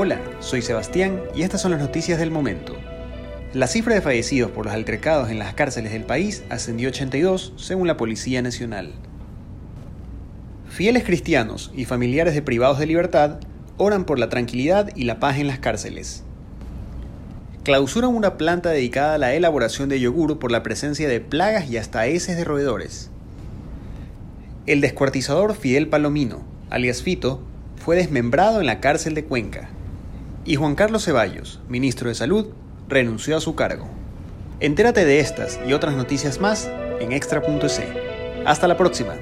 Hola, soy Sebastián y estas son las noticias del momento. La cifra de fallecidos por los altercados en las cárceles del país ascendió a 82 según la Policía Nacional. Fieles cristianos y familiares de privados de libertad oran por la tranquilidad y la paz en las cárceles. Clausuran una planta dedicada a la elaboración de yogur por la presencia de plagas y hasta heces de roedores. El descuartizador Fidel Palomino, alias Fito, fue desmembrado en la cárcel de Cuenca. Y Juan Carlos Ceballos, ministro de Salud, renunció a su cargo. Entérate de estas y otras noticias más en extra.c. Hasta la próxima.